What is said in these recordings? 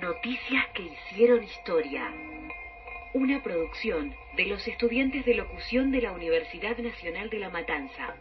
Noticias que hicieron historia. Una producción de los estudiantes de locución de la Universidad Nacional de La Matanza.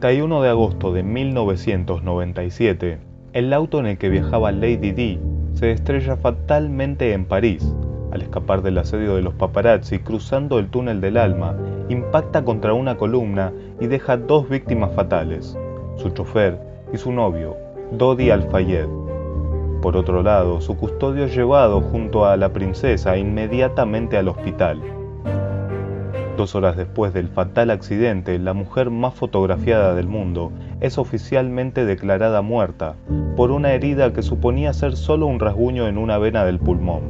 31 de agosto de 1997, el auto en el que viajaba Lady Di se estrella fatalmente en París. Al escapar del asedio de los paparazzi cruzando el túnel del alma, impacta contra una columna y deja dos víctimas fatales, su chofer y su novio, Dodi Al-Fayed. Por otro lado, su custodio es llevado junto a la princesa inmediatamente al hospital. Dos horas después del fatal accidente, la mujer más fotografiada del mundo es oficialmente declarada muerta por una herida que suponía ser solo un rasguño en una vena del pulmón.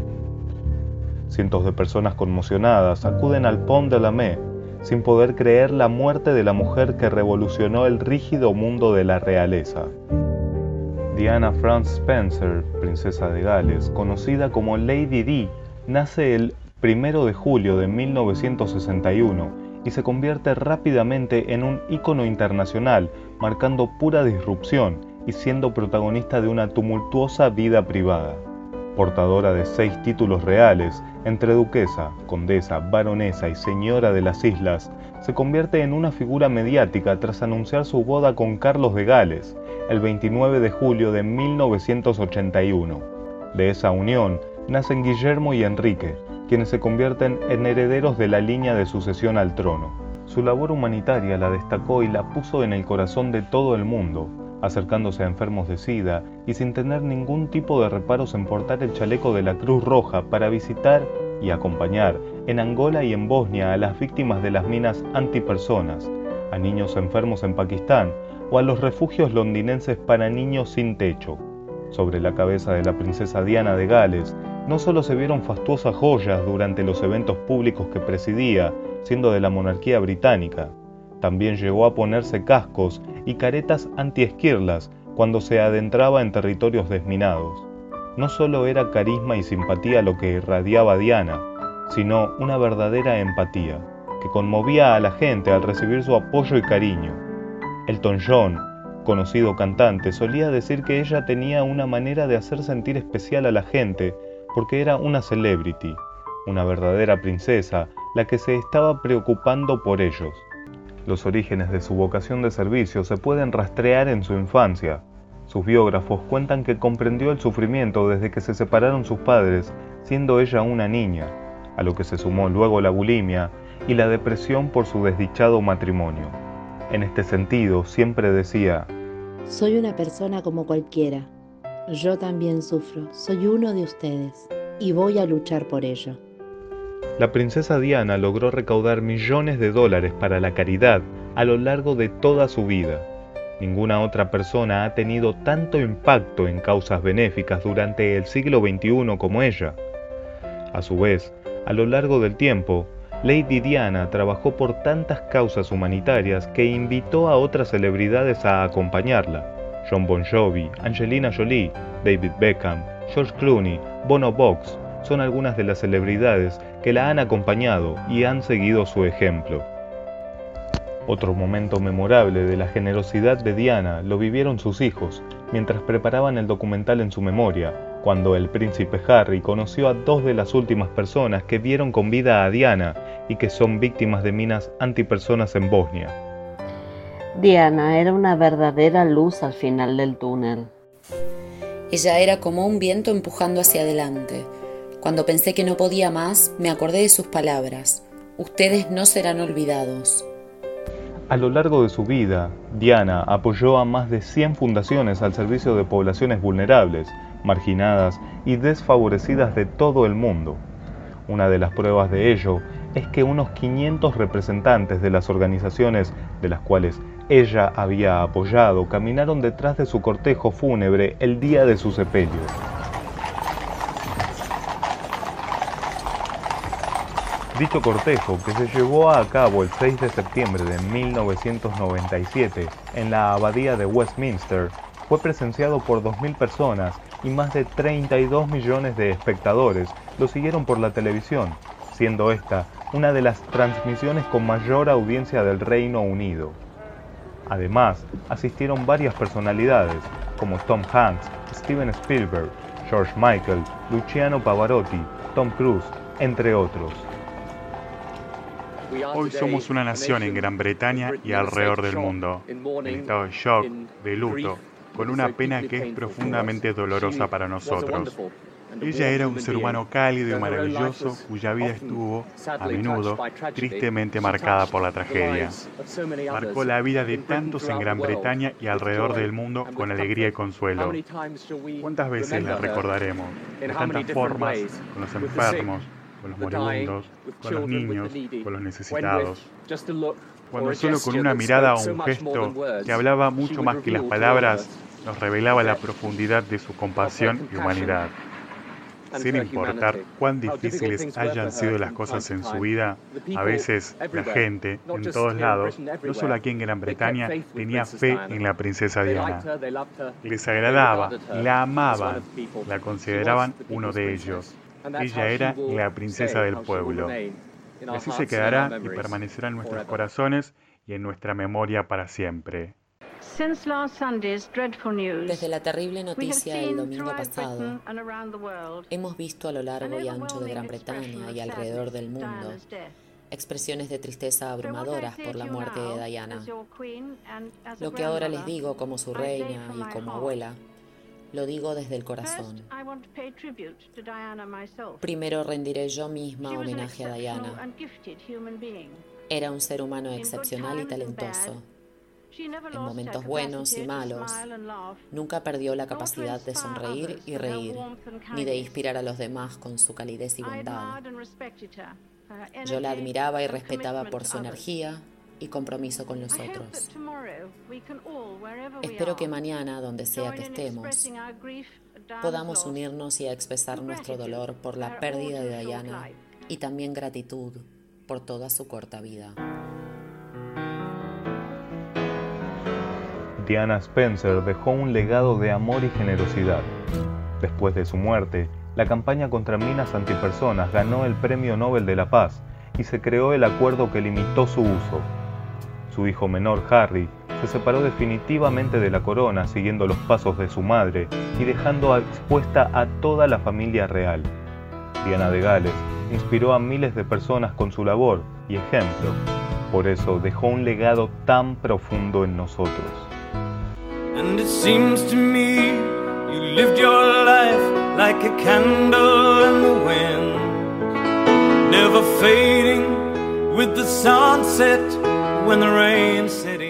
Cientos de personas conmocionadas acuden al Pont de la Mai sin poder creer la muerte de la mujer que revolucionó el rígido mundo de la realeza. Diana France Spencer, princesa de Gales, conocida como Lady Di, nace el 1 de julio de 1961 y se convierte rápidamente en un ícono internacional, marcando pura disrupción y siendo protagonista de una tumultuosa vida privada. Portadora de seis títulos reales, entre duquesa, condesa, baronesa y señora de las islas, se convierte en una figura mediática tras anunciar su boda con Carlos de Gales, el 29 de julio de 1981. De esa unión nacen Guillermo y Enrique, quienes se convierten en herederos de la línea de sucesión al trono. Su labor humanitaria la destacó y la puso en el corazón de todo el mundo, acercándose a enfermos de SIDA y sin tener ningún tipo de reparos en portar el chaleco de la Cruz Roja para visitar y acompañar en Angola y en Bosnia a las víctimas de las minas antipersonas, a niños enfermos en Pakistán o a los refugios londinenses para niños sin techo. Sobre la cabeza de la princesa Diana de Gales no solo se vieron fastuosas joyas durante los eventos públicos que presidía, siendo de la monarquía británica, también llegó a ponerse cascos y caretas antiesquirlas cuando se adentraba en territorios desminados. No solo era carisma y simpatía lo que irradiaba Diana, sino una verdadera empatía, que conmovía a la gente al recibir su apoyo y cariño. Elton John, conocido cantante, solía decir que ella tenía una manera de hacer sentir especial a la gente porque era una celebrity, una verdadera princesa, la que se estaba preocupando por ellos. Los orígenes de su vocación de servicio se pueden rastrear en su infancia. Sus biógrafos cuentan que comprendió el sufrimiento desde que se separaron sus padres, siendo ella una niña, a lo que se sumó luego la bulimia y la depresión por su desdichado matrimonio. En este sentido, siempre decía, Soy una persona como cualquiera, yo también sufro, soy uno de ustedes y voy a luchar por ello. La princesa Diana logró recaudar millones de dólares para la caridad a lo largo de toda su vida. Ninguna otra persona ha tenido tanto impacto en causas benéficas durante el siglo XXI como ella. A su vez, a lo largo del tiempo, Lady Diana trabajó por tantas causas humanitarias que invitó a otras celebridades a acompañarla. John Bon Jovi, Angelina Jolie, David Beckham, George Clooney, Bono Box son algunas de las celebridades que la han acompañado y han seguido su ejemplo. Otro momento memorable de la generosidad de Diana lo vivieron sus hijos mientras preparaban el documental en su memoria, cuando el príncipe Harry conoció a dos de las últimas personas que vieron con vida a Diana y que son víctimas de minas antipersonas en Bosnia. Diana era una verdadera luz al final del túnel. Ella era como un viento empujando hacia adelante. Cuando pensé que no podía más, me acordé de sus palabras. Ustedes no serán olvidados. A lo largo de su vida, Diana apoyó a más de 100 fundaciones al servicio de poblaciones vulnerables, marginadas y desfavorecidas de todo el mundo. Una de las pruebas de ello es que unos 500 representantes de las organizaciones de las cuales ella había apoyado caminaron detrás de su cortejo fúnebre el día de su sepelio. Dicho cortejo, que se llevó a cabo el 6 de septiembre de 1997 en la abadía de Westminster, Fue presenciado por 2.000 personas y más de 32 millones de espectadores lo siguieron por la televisión, siendo esta una de las transmisiones con mayor audiencia del Reino Unido. Además, asistieron varias personalidades como Tom Hanks, Steven Spielberg, George Michael, Luciano Pavarotti, Tom Cruise, entre otros. Hoy somos una nación en Gran Bretaña y alrededor del mundo, en estado de shock, de luto, con una pena que es profundamente dolorosa para nosotros. Ella era un ser humano cálido y maravilloso cuya vida estuvo, a menudo, tristemente marcada por la tragedia. Marcó la vida de tantos en Gran Bretaña y alrededor del mundo con alegría y consuelo. ¿Cuántas veces la recordaremos? De tantas formas, con los enfermos, con los moribundos, con los niños, con los necesitados. Cuando solo con una mirada o un gesto que hablaba mucho más que las palabras, nos revelaba la profundidad de su compasión y humanidad. Sin importar cuán difíciles hayan sido las cosas en su vida, a veces la gente, en todos lados, no solo aquí en Gran Bretaña, tenía fe en la princesa Diana. Les agradaba, la amaban, la consideraban uno de ellos. Ella era la princesa del pueblo. Así se quedará y permanecerá en nuestros corazones y en nuestra memoria para siempre. Desde la terrible noticia del domingo pasado, hemos visto a lo largo y ancho de Gran Bretaña y alrededor del mundo expresiones de tristeza abrumadoras por la muerte de Diana. Lo que ahora les digo como su reina y como abuela, lo digo desde el corazón. Primero rendiré yo misma homenaje a Diana. Era un ser humano excepcional y talentoso en momentos buenos y malos, nunca perdió la capacidad de sonreír y reír, ni de inspirar a los demás con su calidez y bondad. Yo la admiraba y respetaba por su energía y compromiso con los otros. Espero que mañana, donde sea que estemos, podamos unirnos y expresar nuestro dolor por la pérdida de Diana y también gratitud por toda su corta vida. Diana Spencer dejó un legado de amor y generosidad. Después de su muerte, la campaña contra minas antipersonas ganó el Premio Nobel de la Paz y se creó el acuerdo que limitó su uso. Su hijo menor, Harry, se separó definitivamente de la corona siguiendo los pasos de su madre y dejando expuesta a toda la familia real. Diana de Gales inspiró a miles de personas con su labor y ejemplo. Por eso dejó un legado tan profundo en nosotros. And it seems to me you lived your life like a candle in the wind, never fading with the sunset when the rain set in.